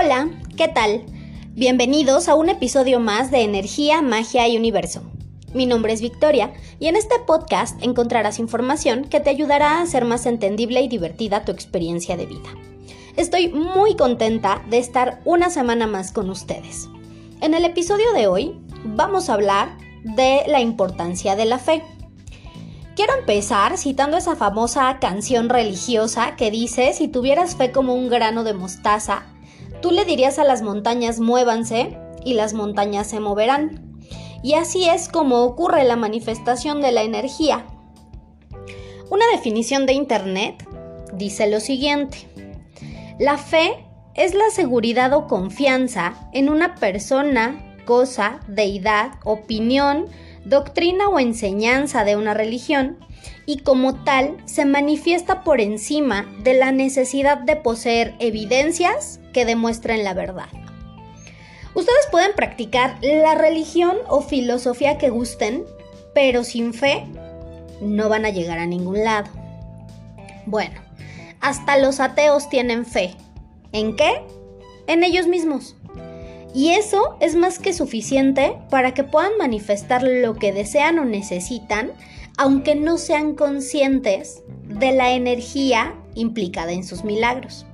Hola, ¿qué tal? Bienvenidos a un episodio más de Energía, Magia y Universo. Mi nombre es Victoria y en este podcast encontrarás información que te ayudará a hacer más entendible y divertida tu experiencia de vida. Estoy muy contenta de estar una semana más con ustedes. En el episodio de hoy vamos a hablar de la importancia de la fe. Quiero empezar citando esa famosa canción religiosa que dice, si tuvieras fe como un grano de mostaza, Tú le dirías a las montañas muévanse y las montañas se moverán. Y así es como ocurre la manifestación de la energía. Una definición de Internet dice lo siguiente. La fe es la seguridad o confianza en una persona, cosa, deidad, opinión, doctrina o enseñanza de una religión y como tal se manifiesta por encima de la necesidad de poseer evidencias que demuestren la verdad. Ustedes pueden practicar la religión o filosofía que gusten, pero sin fe no van a llegar a ningún lado. Bueno, hasta los ateos tienen fe. ¿En qué? En ellos mismos. Y eso es más que suficiente para que puedan manifestar lo que desean o necesitan aunque no sean conscientes de la energía implicada en sus milagros.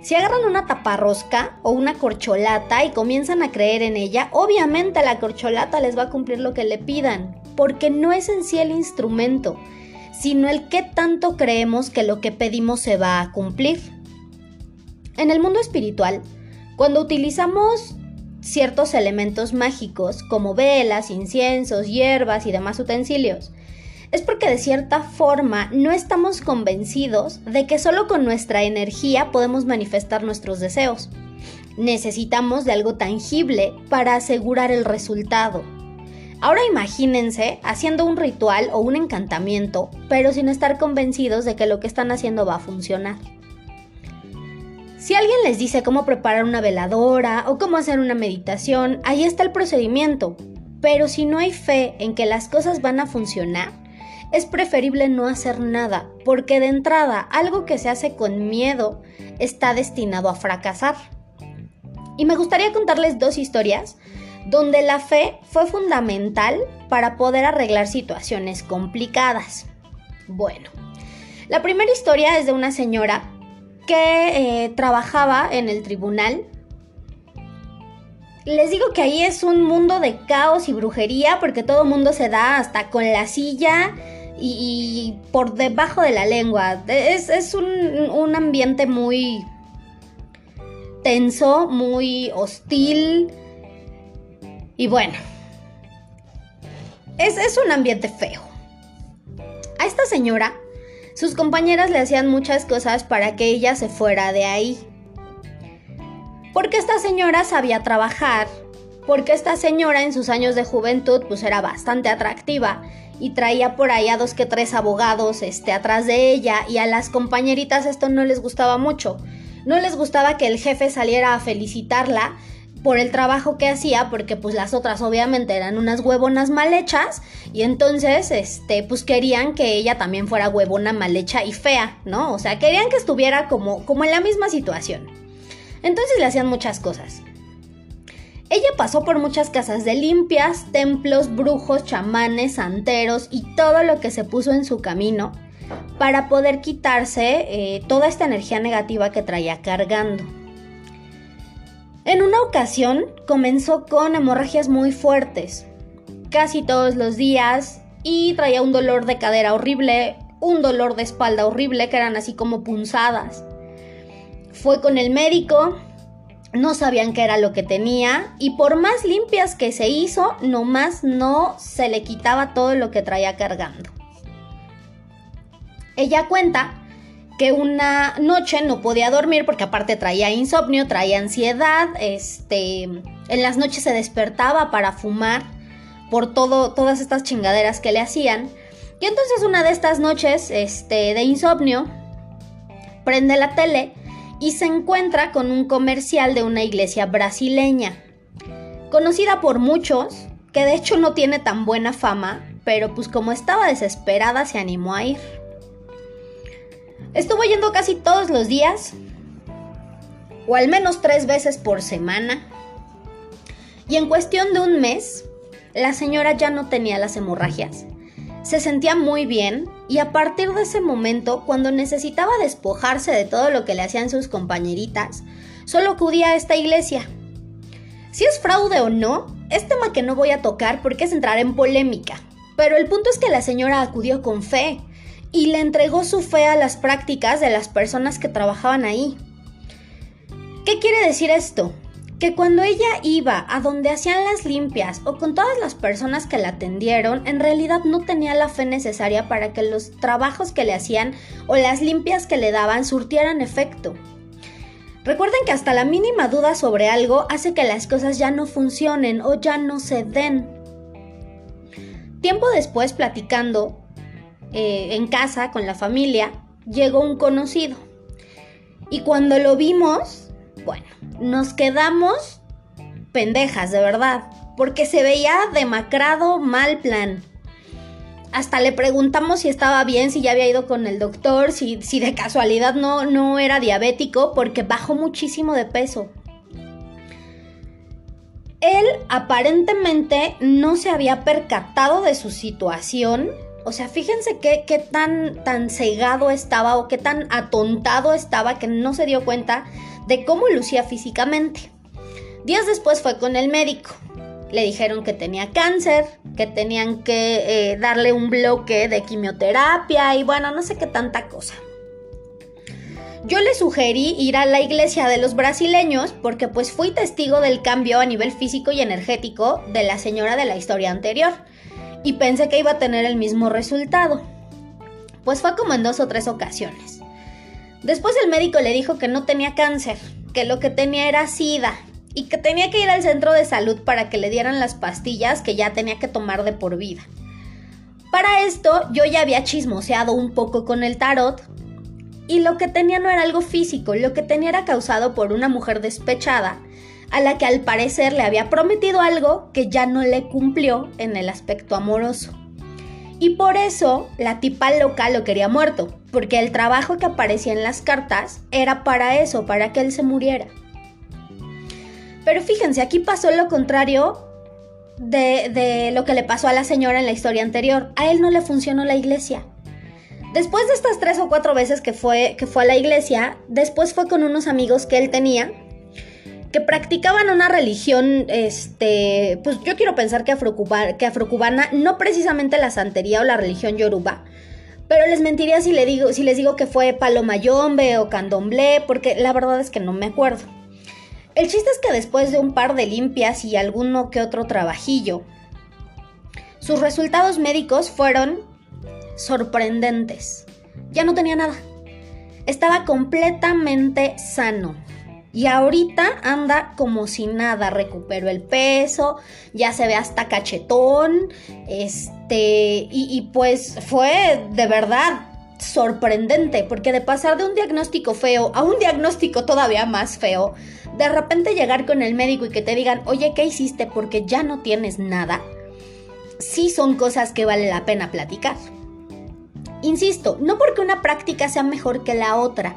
Si agarran una taparrosca o una corcholata y comienzan a creer en ella, obviamente la corcholata les va a cumplir lo que le pidan, porque no es en sí el instrumento, sino el qué tanto creemos que lo que pedimos se va a cumplir. En el mundo espiritual, cuando utilizamos ciertos elementos mágicos como velas, inciensos, hierbas y demás utensilios. Es porque de cierta forma no estamos convencidos de que solo con nuestra energía podemos manifestar nuestros deseos. Necesitamos de algo tangible para asegurar el resultado. Ahora imagínense haciendo un ritual o un encantamiento, pero sin estar convencidos de que lo que están haciendo va a funcionar. Si alguien les dice cómo preparar una veladora o cómo hacer una meditación, ahí está el procedimiento. Pero si no hay fe en que las cosas van a funcionar, es preferible no hacer nada, porque de entrada algo que se hace con miedo está destinado a fracasar. Y me gustaría contarles dos historias donde la fe fue fundamental para poder arreglar situaciones complicadas. Bueno, la primera historia es de una señora que eh, trabajaba en el tribunal. Les digo que ahí es un mundo de caos y brujería porque todo mundo se da hasta con la silla y, por debajo de la lengua. Es, un, un, ambiente muy tenso, muy hostil. Y bueno, es, es un ambiente feo. A esta señora sus compañeras le hacían muchas cosas para que ella se fuera de ahí. Porque esta señora sabía trabajar, porque esta señora en sus años de juventud pues era bastante atractiva y traía por ahí a dos que tres abogados este, atrás de ella y a las compañeritas esto no les gustaba mucho. No les gustaba que el jefe saliera a felicitarla por el trabajo que hacía, porque pues las otras obviamente eran unas huevonas mal hechas, y entonces, este, pues querían que ella también fuera huevona mal hecha y fea, ¿no? O sea, querían que estuviera como, como en la misma situación. Entonces le hacían muchas cosas. Ella pasó por muchas casas de limpias, templos, brujos, chamanes, santeros y todo lo que se puso en su camino para poder quitarse eh, toda esta energía negativa que traía cargando. En una ocasión comenzó con hemorragias muy fuertes, casi todos los días, y traía un dolor de cadera horrible, un dolor de espalda horrible, que eran así como punzadas. Fue con el médico, no sabían qué era lo que tenía, y por más limpias que se hizo, nomás no se le quitaba todo lo que traía cargando. Ella cuenta que una noche no podía dormir porque aparte traía insomnio, traía ansiedad, este, en las noches se despertaba para fumar por todo, todas estas chingaderas que le hacían. Y entonces una de estas noches, este, de insomnio, prende la tele y se encuentra con un comercial de una iglesia brasileña, conocida por muchos, que de hecho no tiene tan buena fama, pero pues como estaba desesperada se animó a ir. Estuvo yendo casi todos los días o al menos tres veces por semana. Y en cuestión de un mes, la señora ya no tenía las hemorragias. Se sentía muy bien y a partir de ese momento, cuando necesitaba despojarse de todo lo que le hacían sus compañeritas, solo acudía a esta iglesia. Si es fraude o no, es tema que no voy a tocar porque es entrar en polémica. Pero el punto es que la señora acudió con fe y le entregó su fe a las prácticas de las personas que trabajaban ahí. ¿Qué quiere decir esto? Que cuando ella iba a donde hacían las limpias o con todas las personas que la atendieron, en realidad no tenía la fe necesaria para que los trabajos que le hacían o las limpias que le daban surtieran efecto. Recuerden que hasta la mínima duda sobre algo hace que las cosas ya no funcionen o ya no se den. Tiempo después, platicando eh, en casa con la familia, llegó un conocido. Y cuando lo vimos, bueno, nos quedamos pendejas, de verdad, porque se veía demacrado mal plan. Hasta le preguntamos si estaba bien, si ya había ido con el doctor, si, si de casualidad no, no era diabético, porque bajó muchísimo de peso. Él aparentemente no se había percatado de su situación. O sea, fíjense qué, tan, tan cegado estaba o qué tan atontado estaba que no se dio cuenta de cómo lucía físicamente. Días después fue con el médico le dijeron que tenía cáncer, que tenían que eh, darle un bloque de quimioterapia y bueno, no sé qué tanta cosa. Yo le sugerí ir a la iglesia de los brasileños porque pues fui testigo del cambio a nivel físico y energético de la señora de la historia anterior y pensé que iba a tener el mismo resultado. Pues fue como en dos o tres ocasiones. Después el médico le dijo que no tenía cáncer, que lo que tenía era sida y que tenía que ir al centro de salud para que le dieran las pastillas que ya tenía que tomar de por vida. Para esto yo ya había chismoseado un poco con el tarot y lo que tenía no era algo físico, lo que tenía era causado por una mujer despechada a la que al parecer le había prometido algo que ya no le cumplió en el aspecto amoroso. Y por eso la tipa loca lo quería muerto, porque el trabajo que aparecía en las cartas era para eso, para que él se muriera. Pero fíjense, aquí pasó lo contrario de, lo que le pasó a la señora en la historia anterior. A él no le funcionó la iglesia. Después de estas tres o cuatro veces que fue, que fue a la iglesia, después fue con unos amigos que él tenía que practicaban una religión, este, pues yo quiero pensar que, que afrocubana, no precisamente la santería o la religión yoruba, pero les mentiría si, le digo, si les digo que fue palomayombe o candomblé, porque la verdad es que no me acuerdo. El chiste es que después de un par de limpias y alguno que otro trabajillo, sus resultados médicos fueron sorprendentes. Ya no tenía nada. Estaba completamente sano. Y ahorita anda como si nada, recuperó el peso, ya se ve hasta cachetón, este, y, y pues fue de verdad sorprendente, porque de pasar de un diagnóstico feo a un diagnóstico todavía más feo, de repente llegar con el médico y que te digan, oye, ¿qué hiciste? Porque ya no tienes nada, sí son cosas que vale la pena platicar. Insisto, no porque una práctica sea mejor que la otra.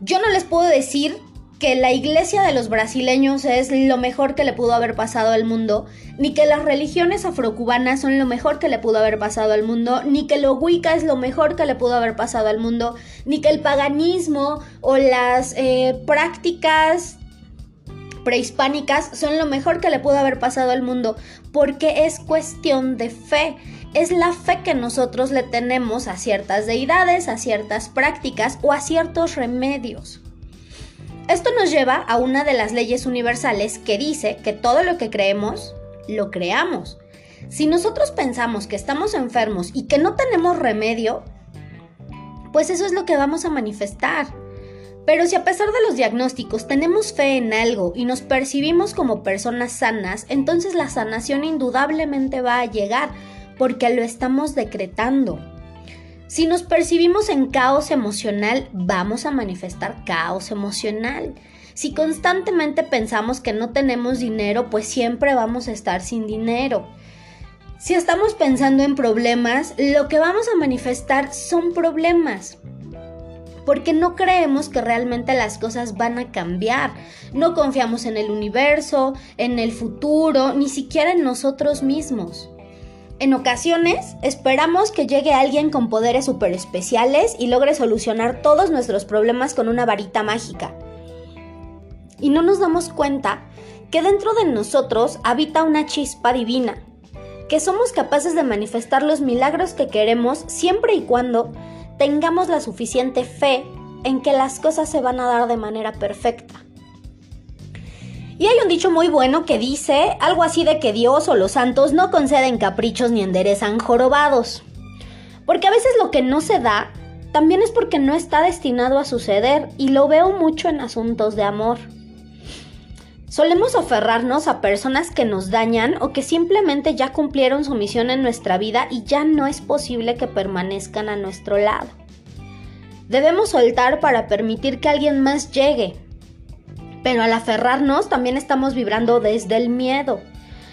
Yo no les puedo decir que la iglesia de los brasileños es lo mejor que le pudo haber pasado al mundo, ni que las religiones afrocubanas son lo mejor que le pudo haber pasado al mundo, ni que lo wicca es lo mejor que le pudo haber pasado al mundo, ni que el paganismo o las eh, prácticas prehispánicas son lo mejor que le pudo haber pasado al mundo, porque es cuestión de fe. Es la fe que nosotros le tenemos a ciertas deidades, a ciertas prácticas o a ciertos remedios. Esto nos lleva a una de las leyes universales que dice que todo lo que creemos, lo creamos. Si nosotros pensamos que estamos enfermos y que no tenemos remedio, pues eso es lo que vamos a manifestar. Pero si a pesar de los diagnósticos tenemos fe en algo y nos percibimos como personas sanas, entonces la sanación indudablemente va a llegar porque lo estamos decretando. Si nos percibimos en caos emocional, vamos a manifestar caos emocional. Si constantemente pensamos que no tenemos dinero, pues siempre vamos a estar sin dinero. Si estamos pensando en problemas, lo que vamos a manifestar son problemas. porque no creemos que realmente las cosas van a cambiar. No confiamos en el universo, en el futuro, ni siquiera en nosotros mismos. En ocasiones esperamos que llegue alguien con poderes super especiales y logre solucionar todos nuestros problemas con una varita mágica. Y no nos damos cuenta que dentro de nosotros habita una chispa divina, que somos capaces de manifestar los milagros que queremos siempre y cuando tengamos la suficiente fe en que las cosas se van a dar de manera perfecta. Y hay un dicho muy bueno que dice algo así de que Dios o los santos no conceden caprichos ni enderezan jorobados. Porque a veces lo que no se da también es porque no está destinado a suceder y lo veo mucho en asuntos de amor. Solemos aferrarnos a personas que nos dañan o que simplemente ya cumplieron su misión en nuestra vida y ya no es posible que permanezcan a nuestro lado. Debemos soltar para permitir que alguien más llegue, pero al aferrarnos también estamos vibrando desde el miedo.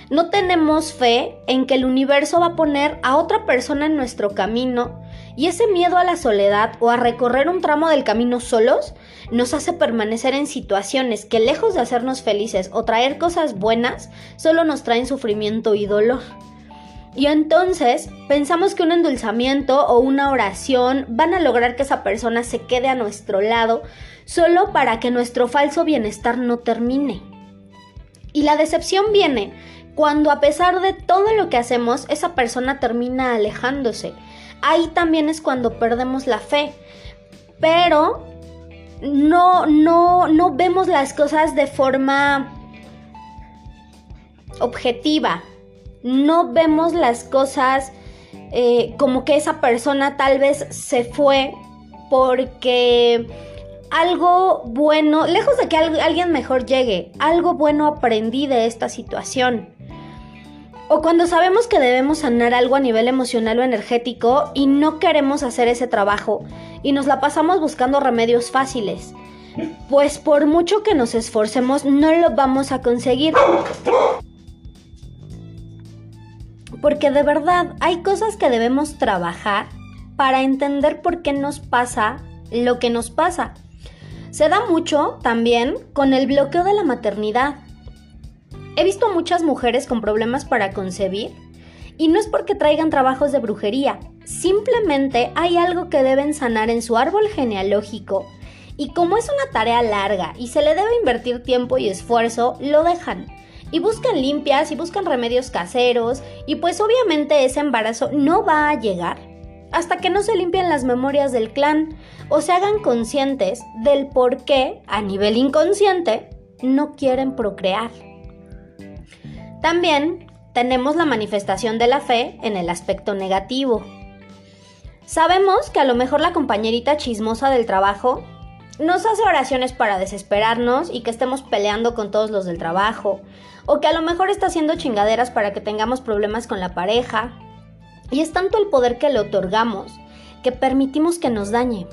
No tenemos fe en que el universo va a poner a otra persona en nuestro camino y ese miedo a la soledad o a recorrer un tramo del camino solos nos hace permanecer en situaciones que lejos de hacernos felices o traer cosas buenas, solo nos traen sufrimiento y dolor. Y entonces pensamos que un endulzamiento o una oración van a lograr que esa persona se quede a nuestro lado solo para que nuestro falso bienestar no termine. Y la decepción viene cuando a pesar de todo lo que hacemos, esa persona termina alejándose. Ahí también es cuando perdemos la fe. Pero no, no, no vemos las cosas de forma objetiva. No vemos las cosas eh, como que esa persona tal vez se fue porque algo bueno, lejos de que alguien mejor llegue, algo bueno aprendí de esta situación. O cuando sabemos que debemos sanar algo a nivel emocional o energético y no queremos hacer ese trabajo y nos la pasamos buscando remedios fáciles. Pues por mucho que nos esforcemos no lo vamos a conseguir. Porque de verdad hay cosas que debemos trabajar para entender por qué nos pasa lo que nos pasa. Se da mucho también con el bloqueo de la maternidad. He visto muchas mujeres con problemas para concebir y no es porque traigan trabajos de brujería, simplemente hay algo que deben sanar en su árbol genealógico y como es una tarea larga y se le debe invertir tiempo y esfuerzo, lo dejan. Y buscan limpias y buscan remedios caseros y pues obviamente ese embarazo no va a llegar hasta que no se limpien las memorias del clan o se hagan conscientes del por qué, a nivel inconsciente, no quieren procrear. También tenemos la manifestación de la fe en el aspecto negativo. Sabemos que a lo mejor la compañerita chismosa del trabajo nos hace oraciones para desesperarnos y que estemos peleando con todos los del trabajo, o que a lo mejor está haciendo chingaderas para que tengamos problemas con la pareja, y es tanto el poder que le otorgamos que permitimos que nos dañe.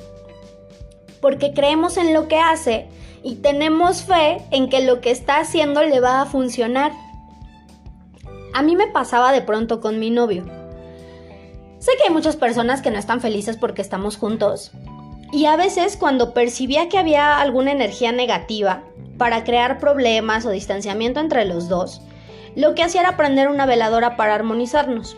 Porque creemos en lo que hace y tenemos fe en que lo que está haciendo le va a funcionar. A mí me pasaba de pronto con mi novio. Sé que hay muchas personas que no están felices porque estamos juntos. Y a veces cuando percibía que había alguna energía negativa para crear problemas o distanciamiento entre los dos, lo que hacía era prender una veladora para armonizarnos.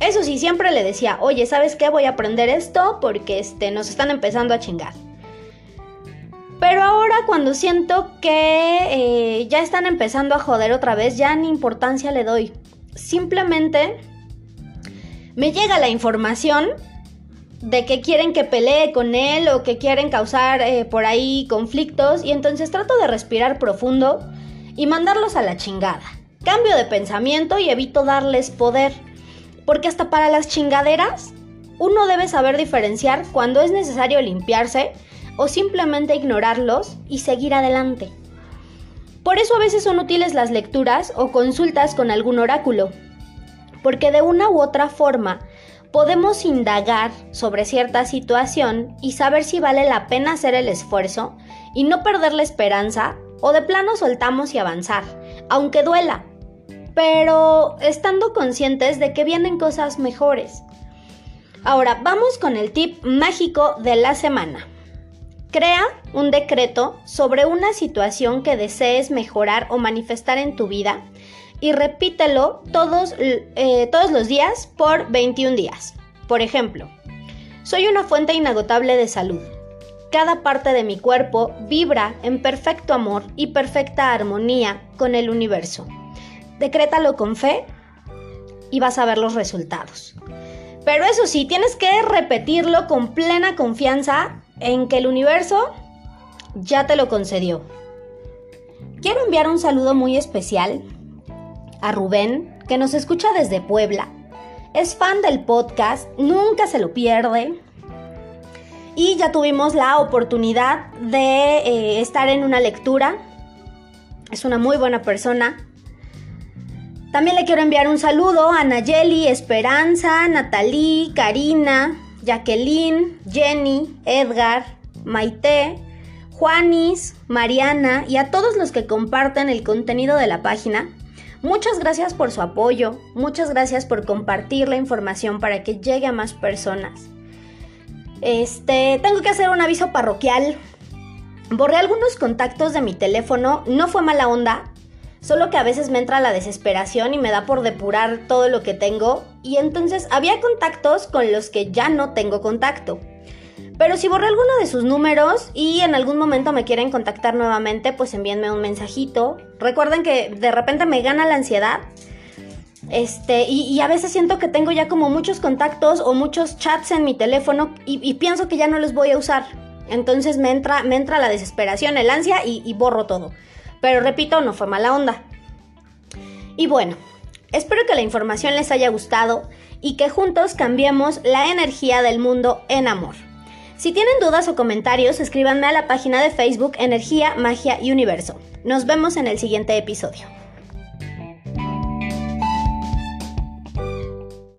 Eso sí, siempre le decía, oye, ¿sabes qué? Voy a aprender esto porque este, nos están empezando a chingar. Pero ahora cuando siento que eh, ya están empezando a joder otra vez, ya ni importancia le doy. Simplemente me llega la información de que quieren que pelee con él o que quieren causar eh, por ahí conflictos y entonces trato de respirar profundo y mandarlos a la chingada. Cambio de pensamiento y evito darles poder. Porque hasta para las chingaderas, uno debe saber diferenciar cuando es necesario limpiarse o simplemente ignorarlos y seguir adelante. Por eso a veces son útiles las lecturas o consultas con algún oráculo, porque de una u otra forma podemos indagar sobre cierta situación y saber si vale la pena hacer el esfuerzo y no perder la esperanza o de plano soltamos y avanzar, aunque duela, pero estando conscientes de que vienen cosas mejores. Ahora vamos con el tip mágico de la semana. Crea un decreto sobre una situación que desees mejorar o manifestar en tu vida y repítelo todos, eh, todos los días por 21 días. Por ejemplo, soy una fuente inagotable de salud. Cada parte de mi cuerpo vibra en perfecto amor y perfecta armonía con el universo. Decrétalo con fe y vas a ver los resultados. Pero eso sí, tienes que repetirlo con plena confianza en que el universo ya te lo concedió. Quiero enviar un saludo muy especial a Rubén, que nos escucha desde Puebla. Es fan del podcast, nunca se lo pierde. Y ya tuvimos la oportunidad de eh, estar en una lectura. Es una muy buena persona. También le quiero enviar un saludo a Nayeli, Esperanza, Natalie, Karina, Jacqueline, Jenny, Edgar, Maite, Juanis, Mariana y a todos los que comparten el contenido de la página. Muchas gracias por su apoyo, muchas gracias por compartir la información para que llegue a más personas. Este, tengo que hacer un aviso parroquial. Borré algunos contactos de mi teléfono, no fue mala onda, Solo que a veces me entra la desesperación y me da por depurar todo lo que tengo y entonces había contactos con los que ya no tengo contacto. Pero si borré alguno de sus números y en algún momento me quieren contactar nuevamente, pues envíenme un mensajito. Recuerden que de repente me gana la ansiedad. Este, y, a veces siento que tengo ya como muchos contactos o muchos chats en mi teléfono y, pienso que ya no los voy a usar. Entonces me entra, me entra la desesperación, el ansia y borro todo. Pero repito, no fue mala onda. Y bueno, espero que la información les haya gustado y que juntos cambiemos la energía del mundo en amor. Si tienen dudas o comentarios, escríbanme a la página de Facebook Energía, Magia y Universo. Nos vemos en el siguiente episodio.